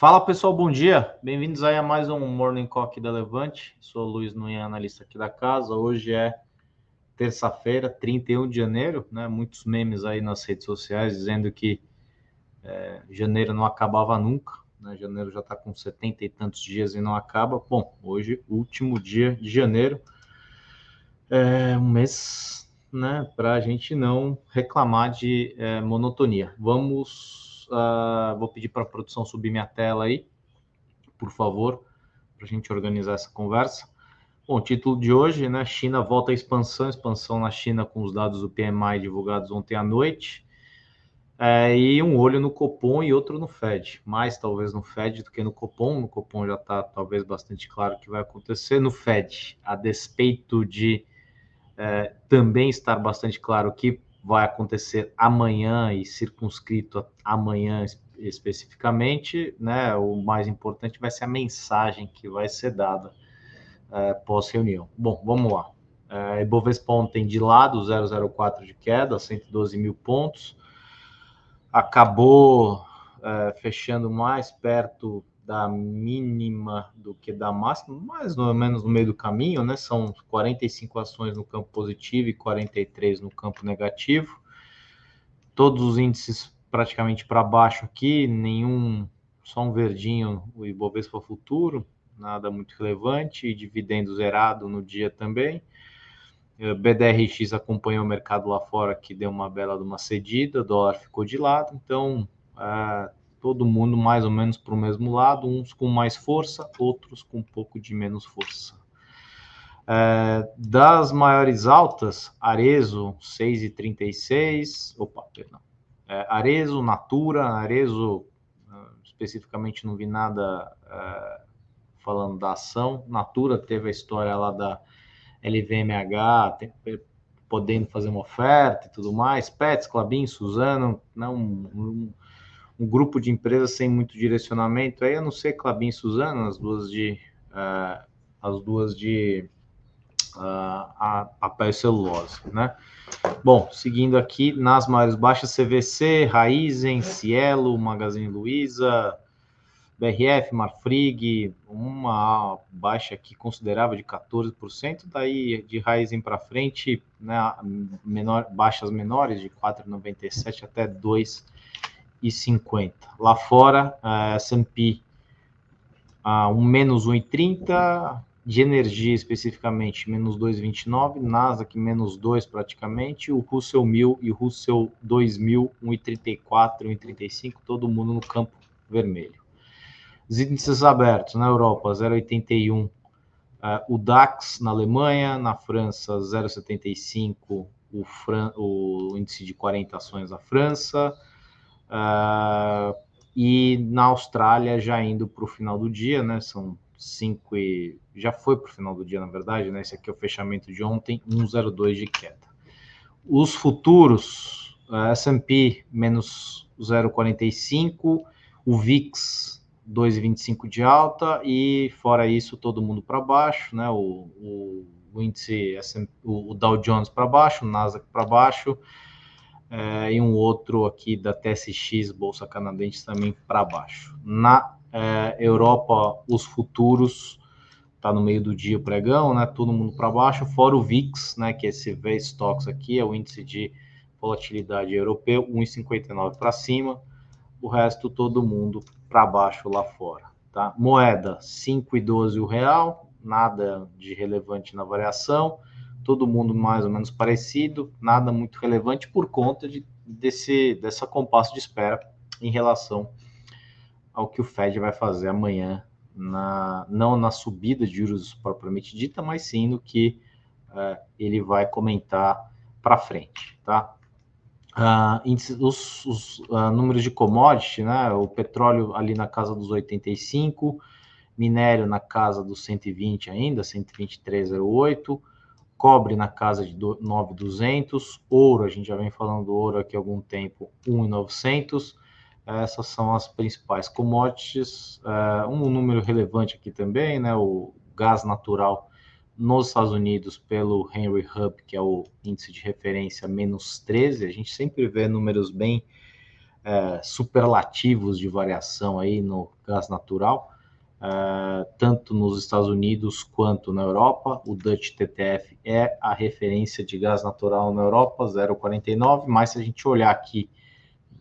Fala pessoal, bom dia. Bem-vindos aí a mais um Morning Cock da Levante. Sou Luiz Nunha, analista aqui da casa. Hoje é terça-feira, 31 de janeiro, né? Muitos memes aí nas redes sociais dizendo que é, janeiro não acabava nunca, né? Janeiro já está com 70 e tantos dias e não acaba. Bom, hoje, último dia de janeiro, é um mês, né? Para a gente não reclamar de é, monotonia. Vamos Uh, vou pedir para a produção subir minha tela aí, por favor, para a gente organizar essa conversa. Bom, título de hoje, né? China volta à expansão, expansão na China com os dados do PMI divulgados ontem à noite. É, e um olho no Copom e outro no Fed. Mais talvez no Fed do que no Copom. No Copom já está talvez bastante claro o que vai acontecer. No Fed, a despeito de é, também estar bastante claro que vai acontecer amanhã e circunscrito amanhã especificamente, né? O mais importante vai ser a mensagem que vai ser dada é, pós-reunião. Bom, vamos lá. É, Ibovespa ontem de lado, 0,04 de queda, 112 mil pontos. Acabou é, fechando mais perto da mínima do que da máxima, mais ou menos no meio do caminho, né? São 45 ações no campo positivo e 43 no campo negativo. Todos os índices praticamente para baixo aqui, nenhum, só um verdinho, o Ibovespa Futuro, nada muito relevante, e dividendo zerado no dia também. BDRX acompanhou o mercado lá fora, que deu uma bela de uma cedida, o dólar ficou de lado, então é, todo mundo mais ou menos para o mesmo lado, uns com mais força, outros com um pouco de menos força. É, das maiores altas, Arezo 6,36, opa, perdão, é, Arezo, Natura, Arezo, uh, especificamente não vi nada uh, falando da ação, Natura teve a história lá da LVMH, tem, podendo fazer uma oferta e tudo mais, Pets, Clabin, Suzano, não, um, um grupo de empresas sem muito direcionamento, aí a não ser Clabin e Suzano, as duas de uh, as duas de uh, papel e celulose, né? Bom, seguindo aqui, nas maiores baixas, CVC, Raizen, Cielo, Magazine Luiza, BRF, Marfrig, uma baixa aqui considerável de 14%, daí de Raizen para frente, né, menor, baixas menores de 4,97 até 2 1,50. Lá fora, a S&P a um menos 1,30, de energia especificamente menos 2,29, Nasdaq menos 2 praticamente, o Russell 1000 e o Russell 2000 1,34, 1,35, todo mundo no campo vermelho. Os índices abertos na Europa 0,81, uh, o DAX na Alemanha, na França 0,75, o, o índice de 40 ações da França, Uh, e na Austrália, já indo para o final do dia, né? São 5 e. Já foi para o final do dia, na verdade, né? Esse aqui é o fechamento de ontem, 1,02 de queda. Os futuros, uh, SP menos 0,45, o VIX 2,25 de alta, e fora isso, todo mundo para baixo, né? O, o, o índice, o Dow Jones para baixo, o Nasdaq para baixo é, e um outro aqui da TSX, Bolsa Canadense, também para baixo. Na é, Europa, os futuros está no meio do dia o pregão, né? Todo mundo para baixo, fora o VIX, né? Que é esse V-Stocks aqui, é o índice de volatilidade europeu, 1,59 para cima, o resto todo mundo para baixo lá fora, tá? Moeda 5,12 o real, nada de relevante na variação todo mundo mais ou menos parecido, nada muito relevante por conta de, desse dessa compasso de espera em relação ao que o Fed vai fazer amanhã, na, não na subida de juros propriamente dita, mas sim no que uh, ele vai comentar para frente, tá? Uh, os, os uh, números de commodity, né? O petróleo ali na casa dos 85, minério na casa dos 120 ainda, 123,08, cobre na casa de 9,200, ouro, a gente já vem falando do ouro aqui há algum tempo, 1,900. Essas são as principais commodities. Uh, um número relevante aqui também, né, o gás natural nos Estados Unidos pelo Henry Hub, que é o índice de referência menos 13. A gente sempre vê números bem é, superlativos de variação aí no gás natural, é, tanto nos Estados Unidos quanto na Europa. O Dutch TTF é a referência de gás natural na Europa, 0,49, mas se a gente olhar aqui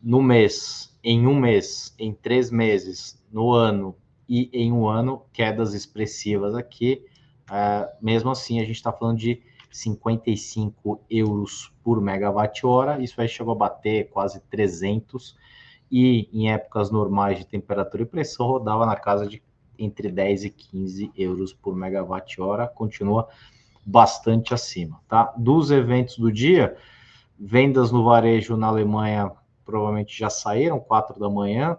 no mês, em um mês, em três meses, no ano e em um ano, quedas expressivas aqui. É, mesmo assim, a gente está falando de 55 euros por megawatt-hora, isso aí chegou a bater quase 300, e em épocas normais de temperatura e pressão rodava na casa de entre 10 e 15 euros por megawatt-hora, continua bastante acima, tá? Dos eventos do dia, vendas no varejo na Alemanha provavelmente já saíram, 4 da manhã,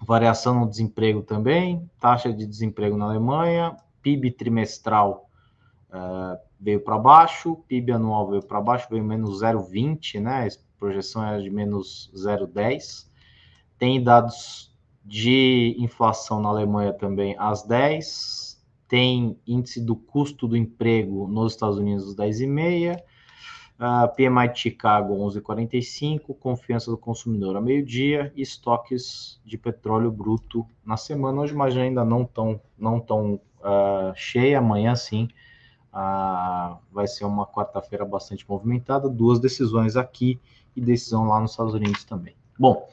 variação no desemprego também, taxa de desemprego na Alemanha, PIB trimestral uh, veio para baixo, PIB anual veio para baixo, veio menos 0,20, né? A projeção era de menos 0,10. Tem dados de inflação na Alemanha também às 10. Tem índice do custo do emprego nos Estados Unidos às 10,5. Uh, PMI de Chicago 11,45, confiança do consumidor a meio-dia e estoques de petróleo bruto na semana. Hoje, mas ainda não tão, não tão uh, cheia, amanhã sim ah, vai ser uma quarta-feira bastante movimentada, duas decisões aqui e decisão lá nos Estados Unidos também. Bom,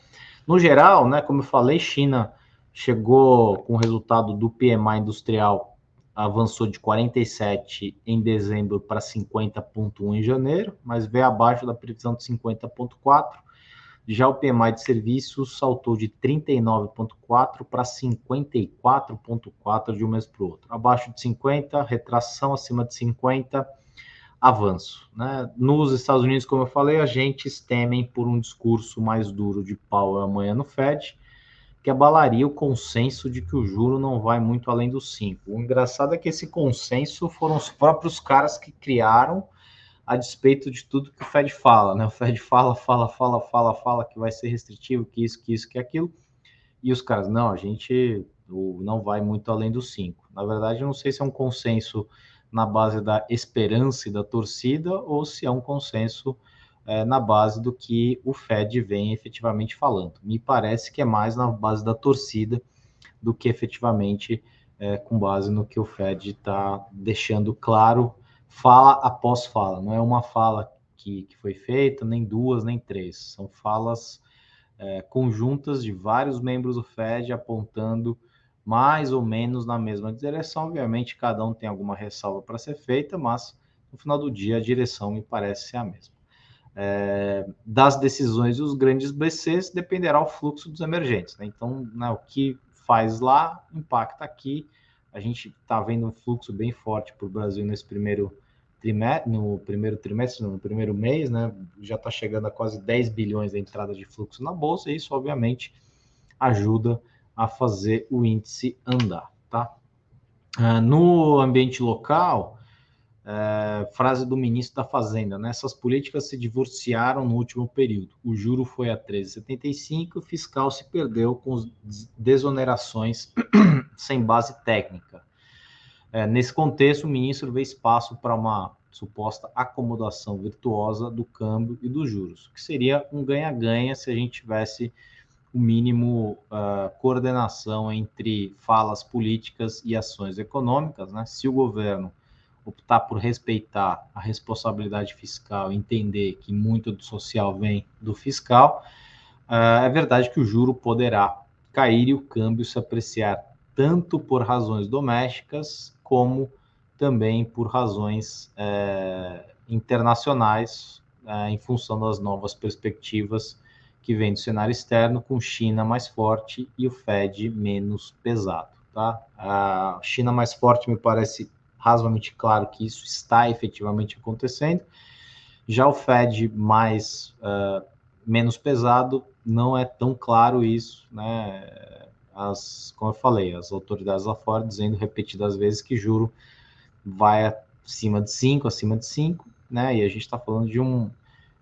no geral, né, como eu falei, China chegou com o resultado do PMI industrial, avançou de 47 em dezembro para 50,1 em janeiro, mas veio abaixo da previsão de 50,4. Já o PMI de serviços saltou de 39,4 para 54,4 de um mês para o outro. Abaixo de 50, retração, acima de 50, avanço. Né? Nos Estados Unidos, como eu falei, agentes temem por um discurso mais duro de Powell amanhã no Fed, que abalaria o consenso de que o juro não vai muito além dos 5. O engraçado é que esse consenso foram os próprios caras que criaram a despeito de tudo que o Fed fala, né? O Fed fala, fala, fala, fala, fala que vai ser restritivo, que isso, que isso, que aquilo, e os caras, não, a gente não vai muito além dos cinco. Na verdade, eu não sei se é um consenso na base da esperança e da torcida, ou se é um consenso é, na base do que o Fed vem efetivamente falando. Me parece que é mais na base da torcida do que efetivamente é, com base no que o Fed está deixando claro fala após fala, não é uma fala que, que foi feita, nem duas, nem três, são falas é, conjuntas de vários membros do FED apontando mais ou menos na mesma direção. Obviamente, cada um tem alguma ressalva para ser feita, mas no final do dia a direção me parece ser a mesma. É, das decisões dos grandes BCs dependerá o fluxo dos emergentes. Né? Então, né, o que faz lá impacta aqui. A gente está vendo um fluxo bem forte para o Brasil nesse primeiro trimestre, no primeiro trimestre, no primeiro mês, né, já está chegando a quase 10 bilhões de entrada de fluxo na bolsa, e isso obviamente ajuda a fazer o índice andar, tá? Uh, no ambiente local, uh, frase do ministro da Fazenda, né? Essas políticas se divorciaram no último período. O juro foi a 13,75, o fiscal se perdeu com desonerações sem base técnica. É, nesse contexto, o ministro vê espaço para uma suposta acomodação virtuosa do câmbio e dos juros, que seria um ganha-ganha se a gente tivesse o mínimo uh, coordenação entre falas políticas e ações econômicas. Né? Se o governo optar por respeitar a responsabilidade fiscal, entender que muito do social vem do fiscal, uh, é verdade que o juro poderá cair e o câmbio se apreciar tanto por razões domésticas como também por razões é, internacionais, é, em função das novas perspectivas que vem do cenário externo, com China mais forte e o Fed menos pesado. Tá? A China mais forte me parece razoavelmente claro que isso está efetivamente acontecendo. Já o Fed mais uh, menos pesado, não é tão claro isso, né? as, como eu falei, as autoridades lá fora dizendo repetidas vezes que juro vai acima de 5, acima de 5, né? E a gente está falando de um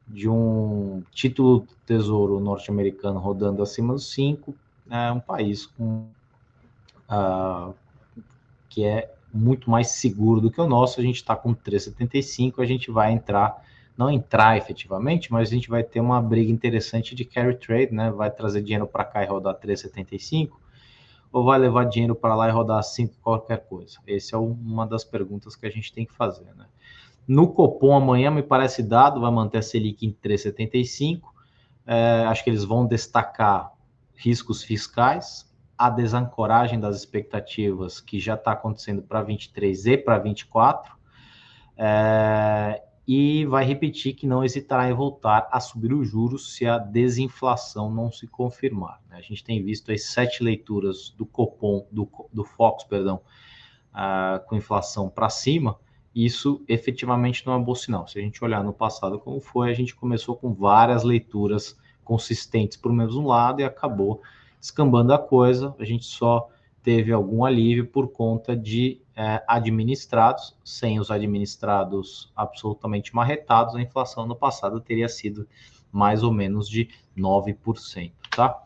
de um título do tesouro norte-americano rodando acima dos 5, é um país com uh, que é muito mais seguro do que o nosso. A gente está com 3,75, a gente vai entrar não entrar efetivamente, mas a gente vai ter uma briga interessante de carry trade, né? Vai trazer dinheiro para cá e rodar 3,75 ou vai levar dinheiro para lá e rodar 5 qualquer coisa? Essa é uma das perguntas que a gente tem que fazer, né? No Copom amanhã me parece dado, vai manter a Selic em 3,75. É, acho que eles vão destacar riscos fiscais, a desancoragem das expectativas que já está acontecendo para 23 e para 24. É, e vai repetir que não hesitará em voltar a subir os juros se a desinflação não se confirmar. Né? A gente tem visto as sete leituras do Copom, do, do Fox, perdão, uh, com inflação para cima, isso efetivamente não é bom sinal. Se a gente olhar no passado como foi, a gente começou com várias leituras consistentes para o mesmo lado e acabou escambando a coisa. A gente só teve algum alívio por conta de é, administrados, sem os administrados absolutamente marretados, a inflação no passado teria sido mais ou menos de 9%, tá?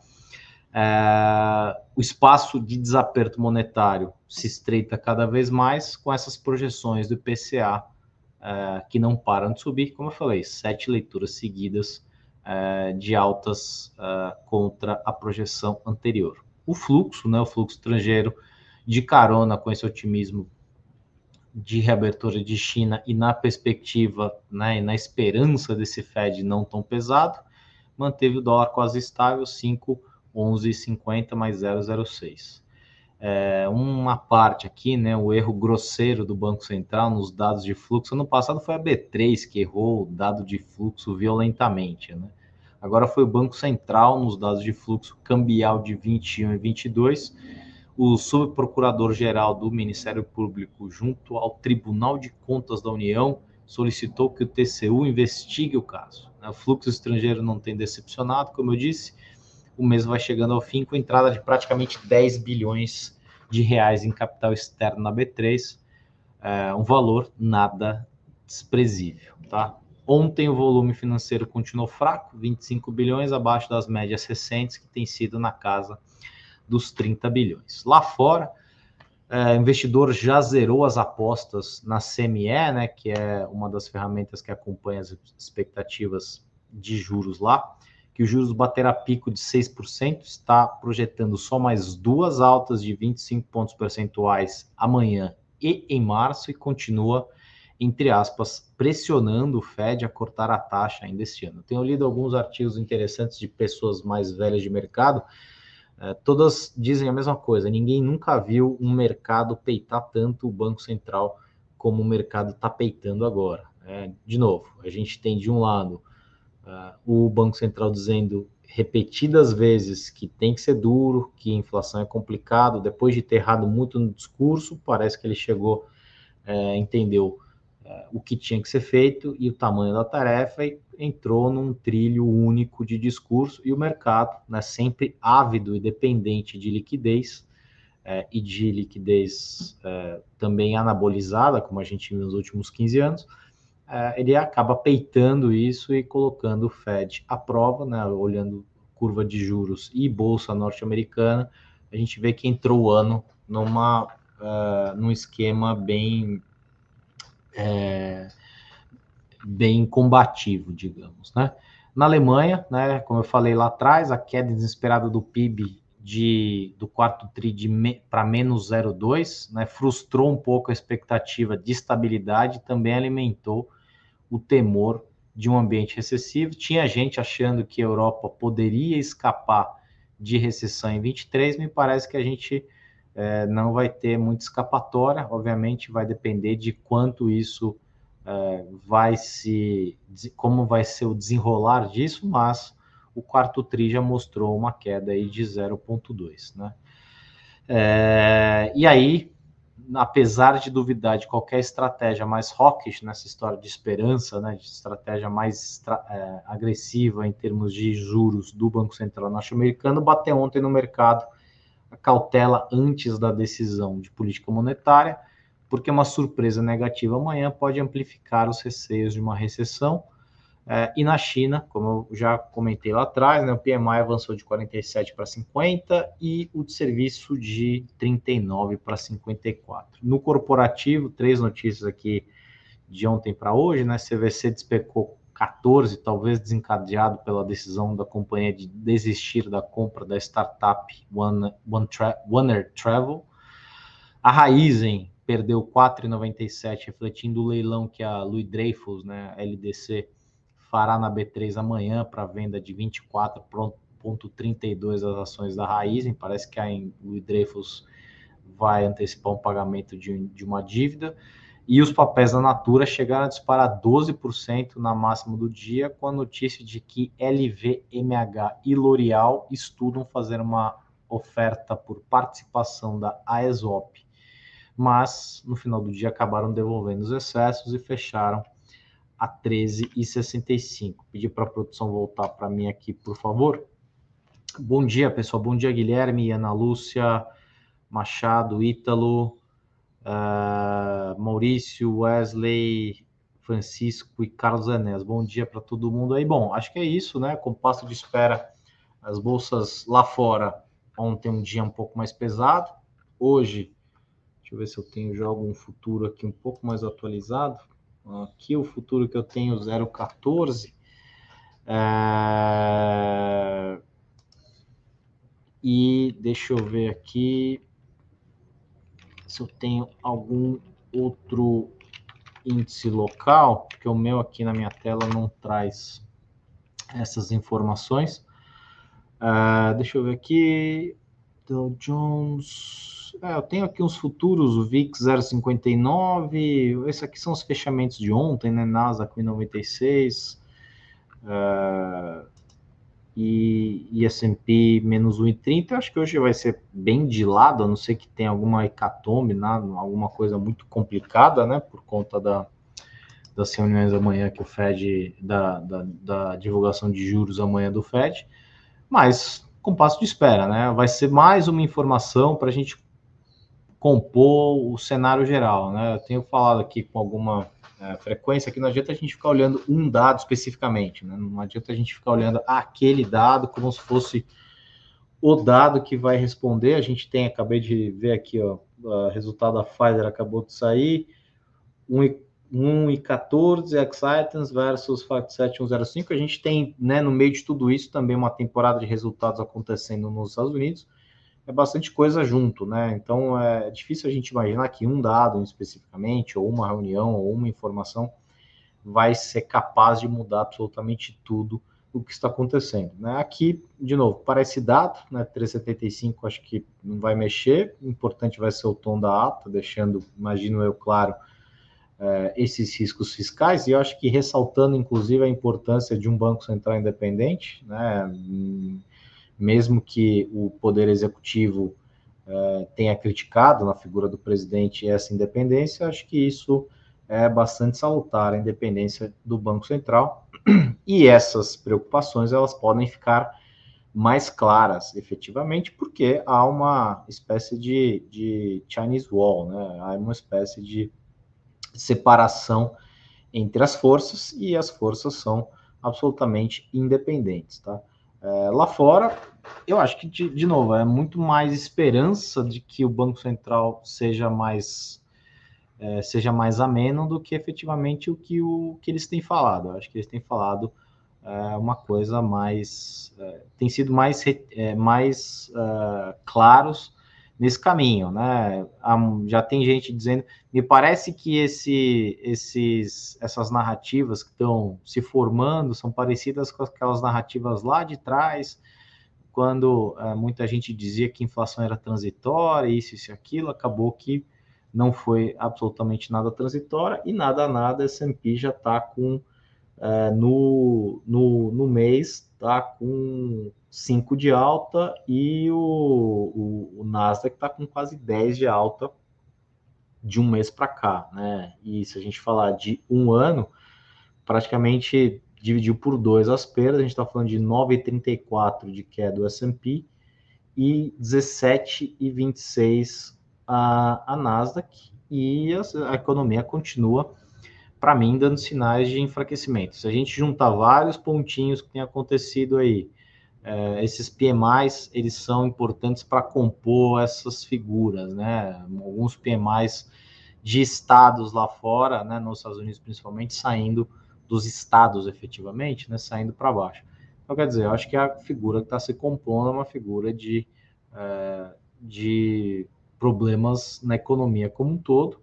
É, o espaço de desaperto monetário se estreita cada vez mais com essas projeções do IPCA é, que não param de subir, como eu falei, sete leituras seguidas é, de altas é, contra a projeção anterior. O fluxo, né, o fluxo estrangeiro de carona com esse otimismo de reabertura de China e na perspectiva, né, e na esperança desse Fed não tão pesado, manteve o dólar quase estável, 5,1150 mais 0,06. É, uma parte aqui, né, o erro grosseiro do Banco Central nos dados de fluxo. Ano passado foi a B3 que errou o dado de fluxo violentamente. Né? Agora foi o Banco Central nos dados de fluxo cambial de 21 e 22 o subprocurador-geral do Ministério Público, junto ao Tribunal de Contas da União, solicitou que o TCU investigue o caso. O fluxo estrangeiro não tem decepcionado, como eu disse, o mês vai chegando ao fim com entrada de praticamente 10 bilhões de reais em capital externo na B3, é um valor nada desprezível, tá? Ontem o volume financeiro continuou fraco, 25 bilhões abaixo das médias recentes que tem sido na casa dos 30 bilhões. Lá fora, é, investidor já zerou as apostas na CME, né, que é uma das ferramentas que acompanha as expectativas de juros lá, que os juros baterá pico de 6%, está projetando só mais duas altas de 25 pontos percentuais amanhã e em março e continua, entre aspas, pressionando o Fed a cortar a taxa ainda este ano. Tenho lido alguns artigos interessantes de pessoas mais velhas de mercado é, todas dizem a mesma coisa. Ninguém nunca viu um mercado peitar tanto o Banco Central como o mercado está peitando agora. É, de novo, a gente tem de um lado uh, o Banco Central dizendo repetidas vezes que tem que ser duro, que inflação é complicado. Depois de ter errado muito no discurso, parece que ele chegou, é, entendeu é, o que tinha que ser feito e o tamanho da tarefa e entrou num trilho único de discurso e o mercado, né, sempre ávido e dependente de liquidez é, e de liquidez também anabolizada, como a gente viu nos últimos 15 anos, ele acaba peitando isso e colocando o Fed à prova, né, olhando curva de juros e bolsa norte-americana, a gente vê que entrou o ano numa, uh, num esquema bem é, bem combativo, digamos, né? Na Alemanha, né, como eu falei lá atrás, a queda desesperada do PIB de, do quarto tri me, para menos 0,2, né, frustrou um pouco a expectativa de estabilidade, também alimentou o temor de um ambiente recessivo. Tinha gente achando que a Europa poderia escapar de recessão em 23, me parece que a gente é, não vai ter muita escapatória, obviamente vai depender de quanto isso é, vai se, como vai ser o desenrolar disso, mas o quarto TRI já mostrou uma queda aí de 0,2, né? É, e aí, apesar de duvidar de qualquer estratégia mais hawkish nessa história de esperança, né, de estratégia mais é, agressiva em termos de juros do Banco Central norte-americano, bateu ontem no mercado a cautela antes da decisão de política monetária, porque uma surpresa negativa amanhã pode amplificar os receios de uma recessão. É, e na China, como eu já comentei lá atrás, né, o PMI avançou de 47 para 50 e o de serviço de 39 para 54. No corporativo, três notícias aqui de ontem para hoje, né? CVC despecou 14, talvez desencadeado pela decisão da companhia de desistir da compra da startup One, One Tra Travel. A Raizen perdeu 4,97, refletindo o leilão que a Louis Dreyfus, né, LDC, fará na B3 amanhã para venda de 24,32 as ações da Raizen. Parece que a Louis Dreyfus vai antecipar um pagamento de, de uma dívida e os papéis da Natura chegaram a disparar 12% na máxima do dia, com a notícia de que LVMH e L'Oréal estudam fazer uma oferta por participação da AESOP, mas no final do dia acabaram devolvendo os excessos e fecharam a 13,65. Pedir para a produção voltar para mim aqui, por favor. Bom dia, pessoal. Bom dia, Guilherme, Ana Lúcia, Machado, Ítalo, uh, Maurício, Wesley, Francisco e Carlos Enéas. Bom dia para todo mundo aí. Bom, acho que é isso, né? Com passo de espera, as bolsas lá fora, ontem um dia um pouco mais pesado. Hoje, deixa eu ver se eu tenho já algum futuro aqui um pouco mais atualizado. Aqui o futuro que eu tenho 014. É... E deixa eu ver aqui se eu tenho algum outro índice local, porque o meu aqui na minha tela não traz essas informações. Uh, deixa eu ver aqui. Dow Jones. É, eu tenho aqui uns futuros, o VIX 0,59. Esses aqui são os fechamentos de ontem, né? Nasdaq 96. Uh, e, e S&P menos 1,30, acho que hoje vai ser bem de lado, a não ser que tenha alguma hecatombe, né, alguma coisa muito complicada, né, por conta da, das reuniões amanhã que o Fed, da, da, da divulgação de juros amanhã do Fed, mas com passo de espera, né, vai ser mais uma informação para a gente compor o cenário geral, né, eu tenho falado aqui com alguma é, frequência que não adianta a gente ficar olhando um dado especificamente, né? não adianta a gente ficar olhando aquele dado como se fosse o dado que vai responder. A gente tem, acabei de ver aqui, ó, o resultado da Pfizer acabou de sair, 1,14 Excitans versus Fact 7105. A gente tem, né, no meio de tudo isso, também uma temporada de resultados acontecendo nos Estados Unidos é bastante coisa junto, né? Então é difícil a gente imaginar que um dado especificamente, ou uma reunião, ou uma informação vai ser capaz de mudar absolutamente tudo o que está acontecendo. Né? Aqui, de novo, parece dado, né? 375 acho que não vai mexer, o importante vai ser o tom da ata, deixando, imagino eu, claro, é, esses riscos fiscais, e eu acho que ressaltando, inclusive, a importância de um Banco Central independente, né? mesmo que o Poder Executivo eh, tenha criticado na figura do presidente essa independência, acho que isso é bastante salutar, a independência do Banco Central. E essas preocupações elas podem ficar mais claras, efetivamente, porque há uma espécie de, de Chinese Wall, né? há uma espécie de separação entre as forças e as forças são absolutamente independentes, tá? É, lá fora, eu acho que, de, de, novo, é muito mais esperança de que o Banco Central seja mais é, seja mais ameno do que efetivamente o que, o que eles têm falado. Eu acho que eles têm falado é, uma coisa mais. É, tem sido mais, é, mais é, claros nesse caminho, né? Já tem gente dizendo, me parece que esse, esses, essas narrativas que estão se formando são parecidas com aquelas narrativas lá de trás, quando é, muita gente dizia que inflação era transitória, isso, e aquilo, acabou que não foi absolutamente nada transitória e nada nada, S&P já está com, é, no, no, no mês, está com 5 de alta e o, o, o Nasdaq está com quase 10 de alta de um mês para cá, né? E se a gente falar de um ano, praticamente dividiu por dois as perdas, a gente está falando de 9,34 de queda do S&P e 17,26 a, a Nasdaq, e a, a economia continua, para mim, dando sinais de enfraquecimento. Se a gente juntar vários pontinhos que tem acontecido aí, é, esses PMIs eles são importantes para compor essas figuras, né? Alguns PMIs de estados lá fora, né, nos Estados Unidos principalmente, saindo dos estados efetivamente, né, saindo para baixo. Então, quer dizer, eu acho que a figura que está se compondo é uma figura de, é, de problemas na economia como um todo,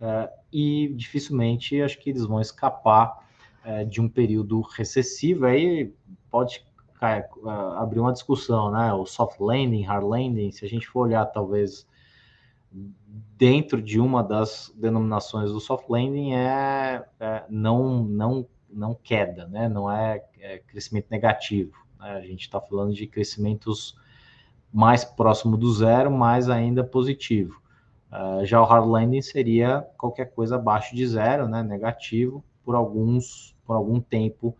é, e dificilmente acho que eles vão escapar é, de um período recessivo. Aí pode é, abrir uma discussão, né? O soft landing, hard landing, se a gente for olhar talvez dentro de uma das denominações do soft landing é, é não não não queda, né? Não é, é crescimento negativo. Né? A gente está falando de crescimentos mais próximo do zero, mas ainda positivo. Uh, já o hard landing seria qualquer coisa abaixo de zero, né? Negativo por alguns por algum tempo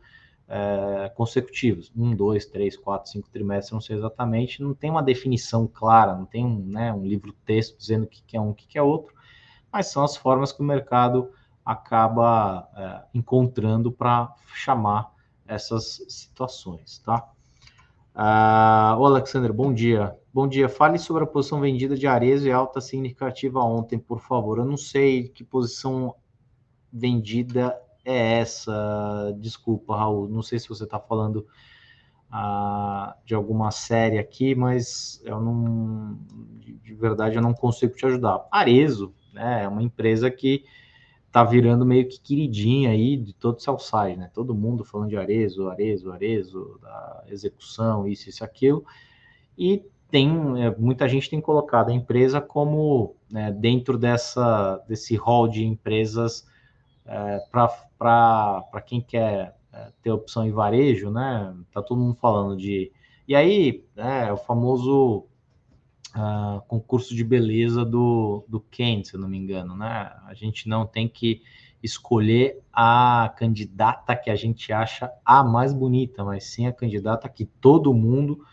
é, consecutivos, um, dois, três, quatro, cinco trimestres, não sei exatamente, não tem uma definição clara, não tem um, né, um livro texto dizendo o que, que é um, o que, que é outro, mas são as formas que o mercado acaba é, encontrando para chamar essas situações, tá? Uh, o Alexander, bom dia. Bom dia. Fale sobre a posição vendida de Arezo e alta significativa ontem, por favor. Eu não sei que posição vendida é essa. Desculpa, Raul. Não sei se você está falando uh, de alguma série aqui, mas eu não, de, de, verdade, eu não consigo te ajudar. Arezo, né, é uma empresa que está virando meio que queridinha aí de todo o side, né? Todo mundo falando de Arezo, Arezo, Arezo, da execução, isso, isso, aquilo. E tem é, muita gente tem colocado a empresa como né, dentro dessa desse hall de empresas é, para quem quer é, ter opção em varejo, né? Tá todo mundo falando de. E aí, é, o famoso uh, concurso de beleza do, do Ken, se eu não me engano, né? A gente não tem que escolher a candidata que a gente acha a mais bonita, mas sim a candidata que todo mundo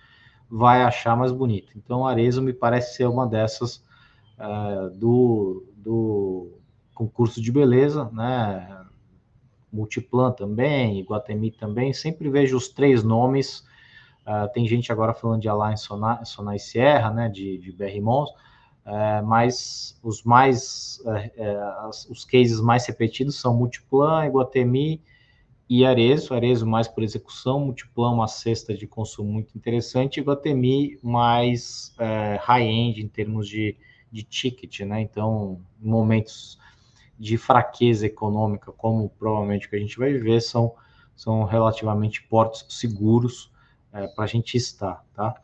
vai achar mais bonita. Então, Arezzo me parece ser uma dessas uh, do, do concurso de beleza, né? Multiplan também, Iguatemi também, sempre vejo os três nomes. Uh, tem gente agora falando de Alliance Sonai, Sonai Sierra, né, de, de BR Mons, uh, mas os mais, uh, os cases mais repetidos são Multiplan, Iguatemi e Arezo, Arezo mais por execução, Multiplan uma cesta de consumo muito interessante, Iguatemi mais high-end em termos de, de ticket, né, então momentos de fraqueza econômica, como provavelmente que a gente vai viver, são, são relativamente portos seguros é, para a gente estar, tá?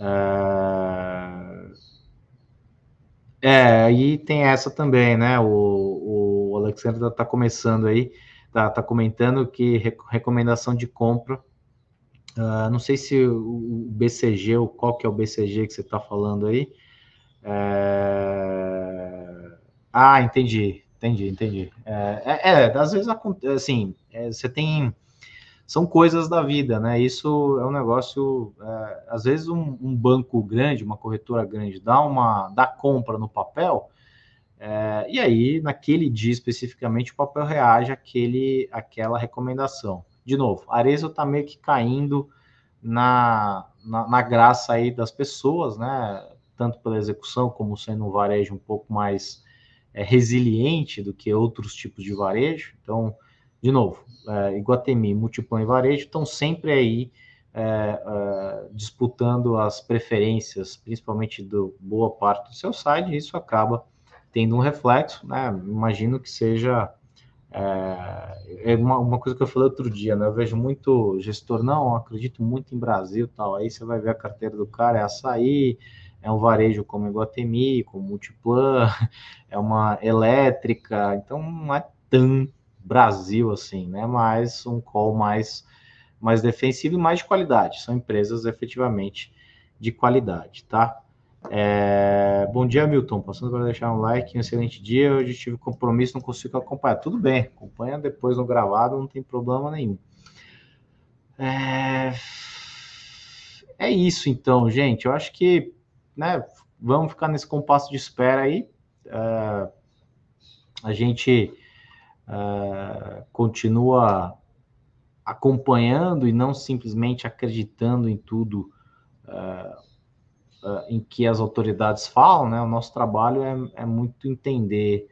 É, é, aí tem essa também, né? O, o Alexandre está começando aí, tá, tá comentando que recomendação de compra. Uh, não sei se o BCG, ou qual que é o BCG que você está falando aí. É... Ah, entendi. Entendi, entendi. É, é, é às vezes, assim, é, você tem. São coisas da vida, né? Isso é um negócio. É, às vezes, um, um, banco grande, uma corretora grande, dá uma dá compra no papel, é, e aí, naquele dia especificamente, o papel reage àquele, àquela recomendação. De novo, Arezo está meio que caindo na, na, na graça aí das pessoas, né? Tanto pela execução, como sendo um varejo um pouco mais é, resiliente do que outros tipos de varejo. Então, de novo, é, Iguatemi, Multiplan e Varejo estão sempre aí é, é, disputando as preferências, principalmente do boa parte do seu site, e isso acaba tendo um reflexo, né? Imagino que seja é, é uma, uma, coisa que eu falei outro dia, né? Eu vejo muito gestor, não, acredito muito em Brasil tal. Aí você vai ver a carteira do cara, é açaí, é um varejo como Iguatemi, como Multiplan, é uma elétrica, então não é tão Brasil assim, né? Mas um call mais, mais defensivo e mais de qualidade. São empresas efetivamente de qualidade, tá? É... Bom dia, Milton. Passando para deixar um like, um excelente dia. Hoje tive compromisso, não consigo acompanhar. Tudo bem, acompanha depois no gravado, não tem problema nenhum. É, é isso então, gente. Eu acho que né, vamos ficar nesse compasso de espera aí. Uh, a gente uh, continua acompanhando e não simplesmente acreditando em tudo uh, em que as autoridades falam, né? O nosso trabalho é, é muito entender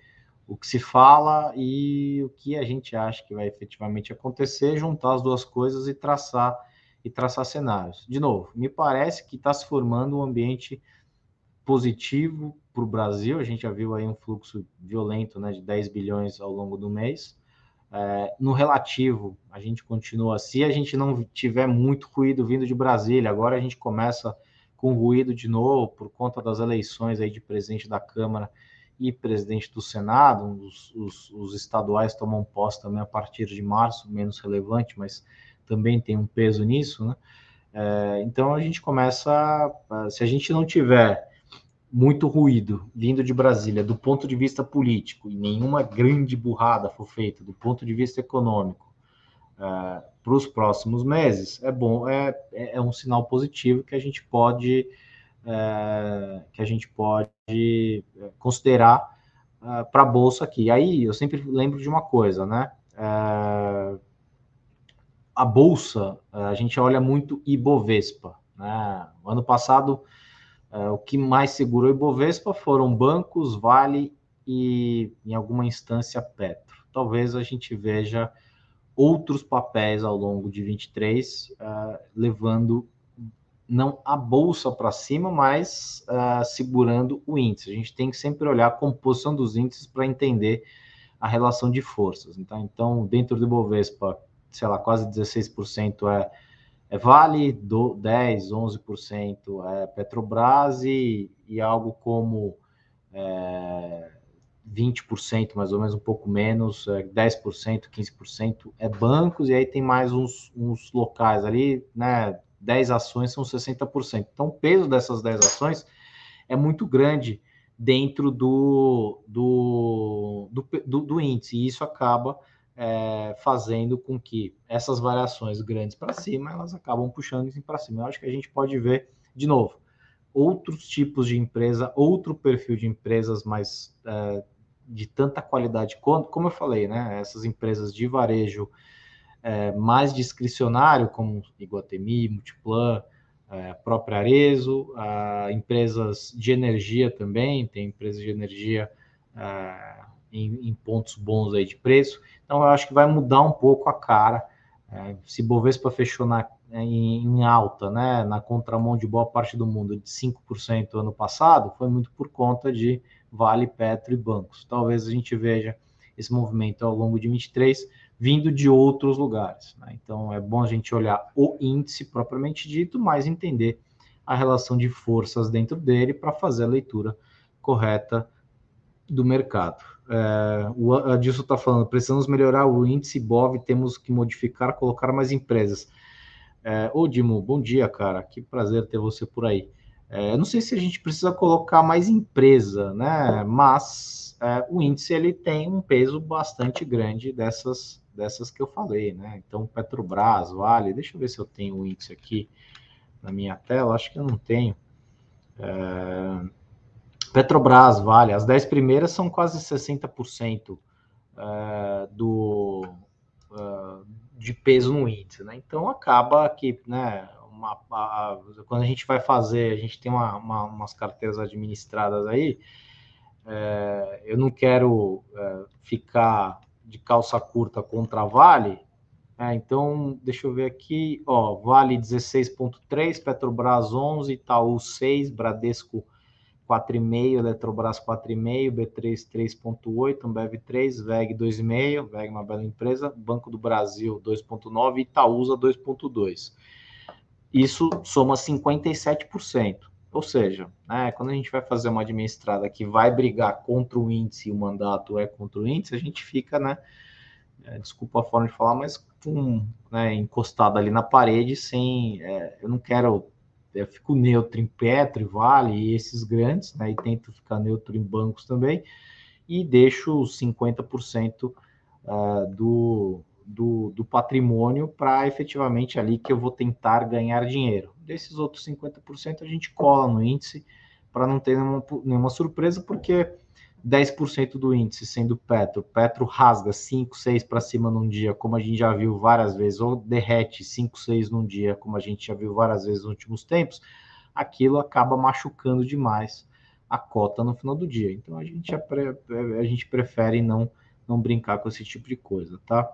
o que se fala e o que a gente acha que vai efetivamente acontecer, juntar as duas coisas e traçar e traçar cenários. De novo, me parece que está se formando um ambiente positivo para o Brasil. A gente já viu aí um fluxo violento né, de 10 bilhões ao longo do mês. É, no relativo, a gente continua. Se a gente não tiver muito ruído vindo de Brasília, agora a gente começa com ruído de novo por conta das eleições aí de presidente da Câmara e presidente do Senado. Os, os, os estaduais tomam posse também a partir de março, menos relevante, mas também tem um peso nisso, né? É, então a gente começa, se a gente não tiver muito ruído vindo de Brasília do ponto de vista político e nenhuma grande burrada for feita do ponto de vista econômico é, para os próximos meses, é bom, é, é um sinal positivo que a gente pode é, que a gente pode é, considerar é, para a bolsa aqui. Aí eu sempre lembro de uma coisa, né? É, a bolsa, a gente olha muito Ibovespa. Né? Ano passado, o que mais segurou Ibovespa foram bancos, Vale e, em alguma instância, Petro. Talvez a gente veja outros papéis ao longo de 23 uh, levando não a bolsa para cima, mas uh, segurando o índice. A gente tem que sempre olhar a composição dos índices para entender a relação de forças. Então, então dentro do Ibovespa, sei lá, quase 16% é, é Vale, do 10, 11% é Petrobras e, e algo como é, 20% mais ou menos, um pouco menos, é, 10%, 15% é bancos, e aí tem mais uns, uns locais ali, né? 10 ações são 60%. Então, o peso dessas 10 ações é muito grande dentro do, do, do, do, do índice, e isso acaba é, fazendo com que essas variações grandes para cima, elas acabam puxando isso para cima. Eu acho que a gente pode ver, de novo, outros tipos de empresa, outro perfil de empresas mais é, de tanta qualidade quanto, como eu falei, né? Essas empresas de varejo é, mais discricionário, como Iguatemi, Multiplan, é, própria Arezo, empresas de energia também, tem empresas de energia é, em, em, pontos bons aí de preço. Então, eu acho que vai mudar um pouco a cara. É, se Bovespa fechou na, em, em, alta, né, na contramão de boa parte do mundo, de 5% ano passado, foi muito por conta de Vale, Petro e bancos. Talvez a gente veja esse movimento ao longo de 23 vindo de outros lugares. Né? Então é bom a gente olhar o índice propriamente dito, mas entender a relação de forças dentro dele para fazer a leitura correta do mercado. É, o Adilson está falando, precisamos melhorar o índice BOV, temos que modificar, colocar mais empresas. É, ô Dimo, bom dia, cara, que prazer ter você por aí. É, não sei se a gente precisa colocar mais empresa, né? Mas é, o índice ele tem um peso bastante grande dessas, dessas que eu falei, né? Então, Petrobras, Vale, deixa eu ver se eu tenho o índice aqui na minha tela, acho que eu não tenho. É, Petrobras, Vale, as 10 primeiras são quase 60% é, do, é, de peso no índice, né? Então acaba que, né, uma, a, quando a gente vai fazer, a gente tem uma, uma, umas carteiras administradas aí, é, eu não quero ficar de calça curta contra Vale, é, então deixa eu ver aqui, ó, Vale 16.3, Petrobras 11, Itaú 6, Bradesco 4,5, Eletrobras 4,5, B3 3,8, Ambev 3, VEG 2,5, VEG uma bela empresa, Banco do Brasil 2,9 e Itaúsa 2,2 isso soma 57%. Ou seja, né, quando a gente vai fazer uma administrada que vai brigar contra o índice e o mandato é contra o índice, a gente fica, né, é, desculpa a forma de falar, mas com, né, encostado ali na parede, sem. É, eu não quero. Eu fico neutro em Petro, Vale e esses grandes, né, e tento ficar neutro em bancos também, e deixo 50% uh, é, do, do, do patrimônio para efetivamente ali que eu vou tentar ganhar dinheiro. Desses outros 50% a gente cola no índice para não ter nenhuma, nenhuma surpresa, porque 10% do índice sendo Petro, Petro rasga 5, 6 para cima num dia, como a gente já viu várias vezes, ou derrete 5, 6 num dia, como a gente já viu várias vezes nos últimos tempos, aquilo acaba machucando demais a cota no final do dia. Então a gente, a, a gente prefere não, não brincar com esse tipo de coisa, tá?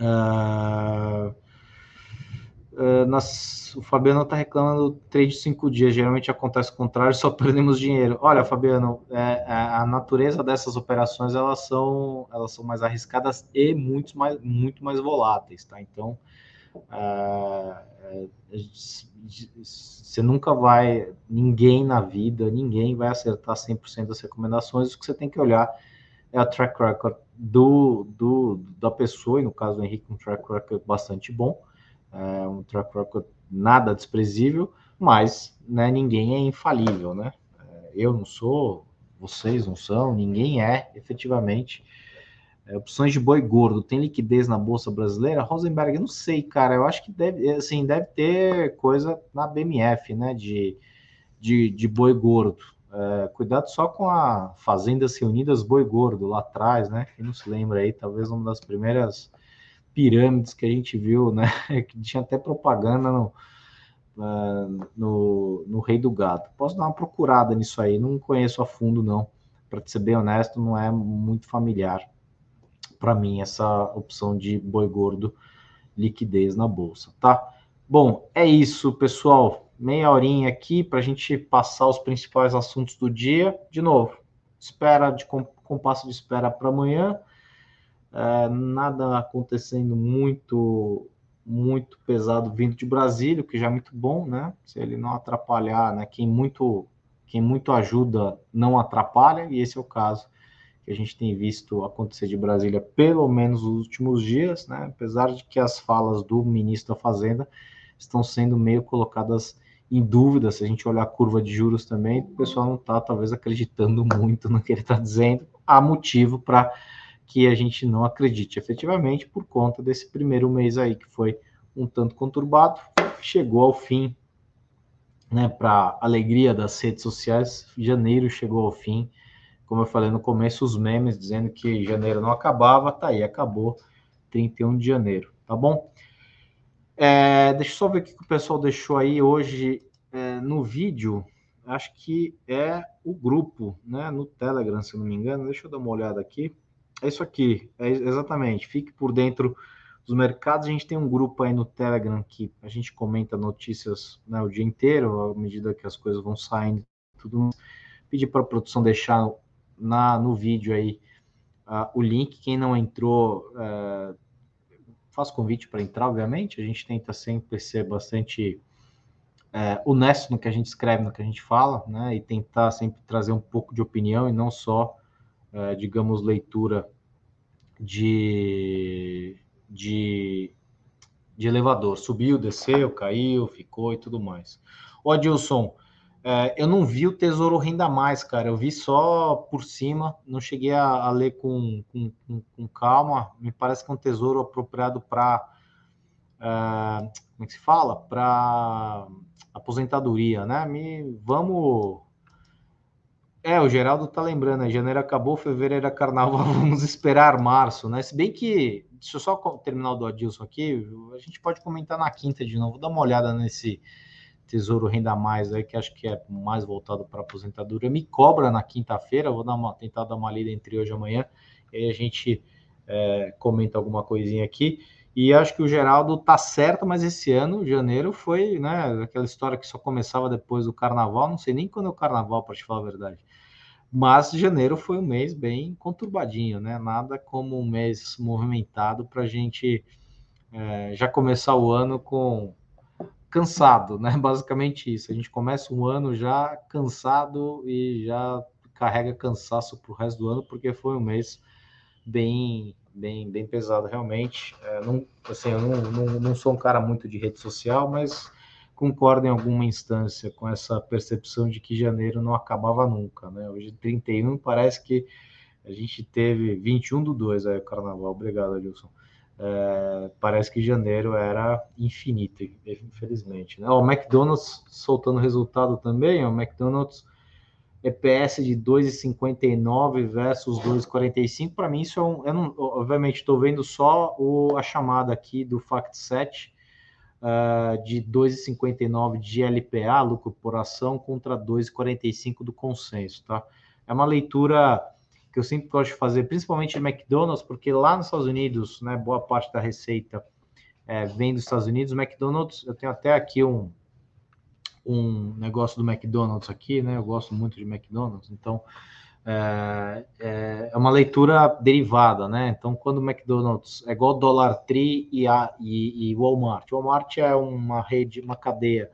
Uh, uh, o Fabiano está reclamando trade de cinco dias. Geralmente acontece o contrário, só perdemos dinheiro. Olha, Fabiano, é, é, a natureza dessas operações elas são, elas são mais arriscadas e muito mais, muito mais voláteis, tá? Então uh, você nunca vai, ninguém na vida, ninguém vai acertar 100% das recomendações. O que você tem que olhar é o track record do, do, da pessoa, e no caso do Henrique, um track record bastante bom, é um track record nada desprezível, mas né, ninguém é infalível, né? É, eu não sou, vocês não são, ninguém é, efetivamente. É, opções de boi gordo, tem liquidez na Bolsa Brasileira? Rosenberg, eu não sei, cara, eu acho que deve, assim, deve ter coisa na BMF, né, de, de, de boi gordo. É, cuidado só com a Fazendas Reunidas Boi Gordo lá atrás, né? Quem não se lembra aí, talvez uma das primeiras pirâmides que a gente viu, né? Que tinha até propaganda no, no, no Rei do Gato. Posso dar uma procurada nisso aí, não conheço a fundo, não. Para ser bem honesto, não é muito familiar para mim essa opção de boi gordo liquidez na bolsa, tá? Bom, é isso, pessoal meia horinha aqui para a gente passar os principais assuntos do dia. De novo, espera de compasso de espera para amanhã. É, nada acontecendo muito muito pesado vindo de Brasília, que já é muito bom, né? Se ele não atrapalhar, né? Quem muito quem muito ajuda não atrapalha, e esse é o caso que a gente tem visto acontecer de Brasília pelo menos nos últimos dias, né? Apesar de que as falas do ministro da Fazenda estão sendo meio colocadas em dúvida, se a gente olhar a curva de juros também, o pessoal não está talvez acreditando muito no que ele está dizendo. Há motivo para que a gente não acredite efetivamente por conta desse primeiro mês aí que foi um tanto conturbado, chegou ao fim, né, para alegria das redes sociais, janeiro chegou ao fim, como eu falei no começo, os memes dizendo que janeiro não acabava, tá aí, acabou 31 de janeiro, tá bom? É, deixa eu só ver o que o pessoal deixou aí hoje é, no vídeo. Acho que é o grupo, né? No Telegram, se não me engano. Deixa eu dar uma olhada aqui. É isso aqui, é exatamente. Fique por dentro dos mercados. A gente tem um grupo aí no Telegram que a gente comenta notícias né, o dia inteiro, à medida que as coisas vão saindo. Tudo. Pedir para a produção deixar na, no vídeo aí uh, o link. Quem não entrou, uh, faço convite para entrar, obviamente. A gente tenta sempre ser bastante é, honesto no que a gente escreve, no que a gente fala, né? E tentar sempre trazer um pouco de opinião e não só, é, digamos, leitura de, de, de elevador. Subiu, desceu, caiu, ficou e tudo mais. Ô, Adilson, é, eu não vi o Tesouro Renda Mais, cara. Eu vi só por cima, não cheguei a, a ler com, com, com, com, calma. Me parece que é um tesouro apropriado para. É, como é que se fala? Para aposentadoria, né? Me, vamos. É, o Geraldo tá lembrando, né? janeiro acabou, fevereiro é carnaval, vamos esperar março, né? Se bem que, deixa eu só terminar o do Adilson aqui, a gente pode comentar na quinta de novo, dá uma olhada nesse, Tesouro Renda Mais aí, que acho que é mais voltado para aposentadoria, me cobra na quinta-feira, vou dar uma, tentar dar uma lida entre hoje e amanhã, e aí a gente é, comenta alguma coisinha aqui. E acho que o Geraldo tá certo, mas esse ano, janeiro, foi né, aquela história que só começava depois do carnaval, não sei nem quando é o carnaval, para te falar a verdade. Mas janeiro foi um mês bem conturbadinho, né? Nada como um mês movimentado para a gente é, já começar o ano com cansado, né? Basicamente isso. A gente começa um ano já cansado e já carrega cansaço para o resto do ano, porque foi um mês bem, bem, bem pesado realmente. É, não, assim, eu não, não, não sou um cara muito de rede social, mas concordo em alguma instância com essa percepção de que janeiro não acabava nunca, né? Hoje 31 parece que a gente teve 21 do 2 aí o carnaval. Obrigado, Adilson. É, parece que janeiro era infinito, infelizmente. Né? O McDonald's soltando resultado também, o McDonald's EPS de 2,59 versus 2,45, para mim isso é um, eu não, obviamente estou vendo só o, a chamada aqui do FactSet, uh, de 2,59 de LPA, lucro por ação, contra 2,45 do consenso, tá? É uma leitura que eu sempre gosto de fazer, principalmente de McDonald's, porque lá nos Estados Unidos, né, boa parte da receita é, vem dos Estados Unidos. McDonald's, eu tenho até aqui um, um negócio do McDonald's aqui, né? Eu gosto muito de McDonald's, então é, é, é uma leitura derivada, né? Então, quando o McDonald's é igual Dollar Tree e, a, e, e Walmart. Walmart é uma rede, uma cadeia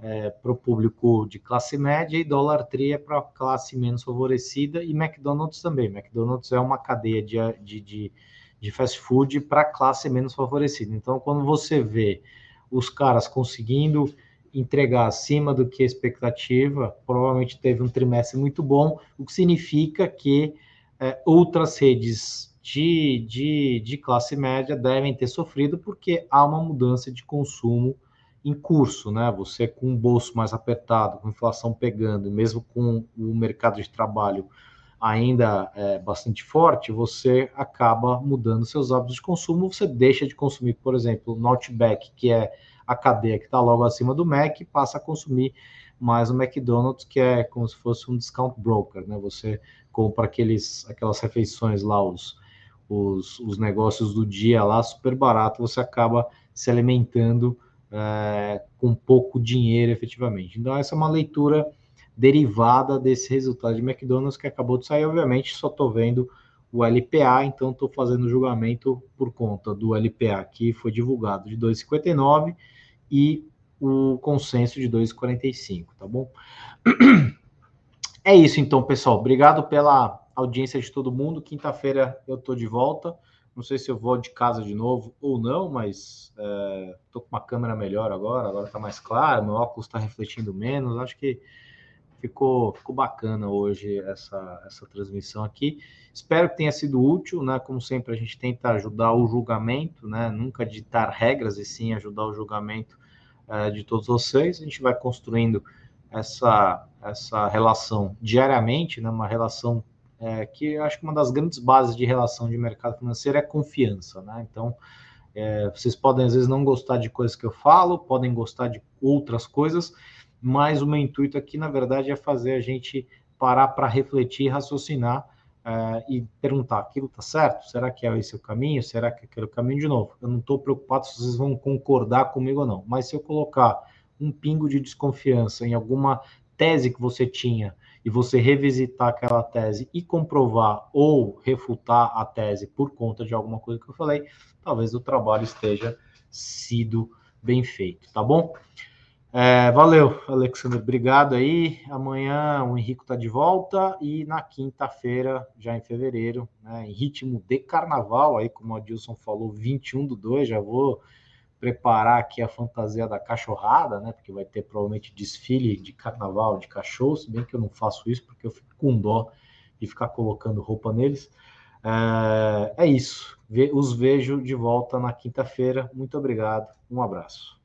é, para o público de classe média e Dollar Tree é para classe menos favorecida e McDonald's também. McDonald's é uma cadeia de, de, de, de fast food para classe menos favorecida. Então, quando você vê os caras conseguindo entregar acima do que a expectativa, provavelmente teve um trimestre muito bom, o que significa que é, outras redes de, de, de classe média devem ter sofrido porque há uma mudança de consumo em curso, né? Você com o bolso mais apertado, com inflação pegando, mesmo com o mercado de trabalho ainda é, bastante forte, você acaba mudando seus hábitos de consumo. Você deixa de consumir, por exemplo, o Outback, que é a cadeia que está logo acima do Mac, passa a consumir mais o McDonald's, que é como se fosse um discount broker, né? Você compra aqueles, aquelas refeições lá, os, os, os negócios do dia lá, super barato, você acaba se alimentando é, com pouco dinheiro efetivamente. Então, essa é uma leitura derivada desse resultado de McDonald's que acabou de sair. Obviamente, só estou vendo o LPA, então estou fazendo julgamento por conta do LPA que foi divulgado de 2,59 e o consenso de 2,45, tá bom? É isso então, pessoal. Obrigado pela audiência de todo mundo. Quinta-feira eu estou de volta. Não sei se eu vou de casa de novo ou não, mas estou é, com uma câmera melhor agora, agora está mais claro, meu óculos está refletindo menos. Acho que ficou, ficou bacana hoje essa, essa transmissão aqui. Espero que tenha sido útil, né? Como sempre, a gente tenta ajudar o julgamento, né? Nunca ditar regras, e sim ajudar o julgamento é, de todos vocês. A gente vai construindo essa, essa relação diariamente, né? Uma relação é, que eu acho que uma das grandes bases de relação de mercado financeiro é confiança, né? Então, é, vocês podem às vezes não gostar de coisas que eu falo, podem gostar de outras coisas, mas o meu intuito aqui, na verdade, é fazer a gente parar para refletir, raciocinar é, e perguntar: aquilo está certo? Será que é esse o caminho? Será que é aquele caminho? De novo, eu não estou preocupado se vocês vão concordar comigo ou não, mas se eu colocar um pingo de desconfiança em alguma tese que você tinha e você revisitar aquela tese e comprovar ou refutar a tese por conta de alguma coisa que eu falei, talvez o trabalho esteja sido bem feito, tá bom? É, valeu, Alexandre, obrigado aí. Amanhã o Henrico está de volta e na quinta-feira, já em fevereiro, né, em ritmo de carnaval, aí como o Adilson falou, 21 do 2, já vou preparar aqui a fantasia da cachorrada, né? Porque vai ter provavelmente desfile de carnaval de cachorros, bem que eu não faço isso porque eu fico com dó de ficar colocando roupa neles. É, é isso. Os vejo de volta na quinta-feira. Muito obrigado. Um abraço.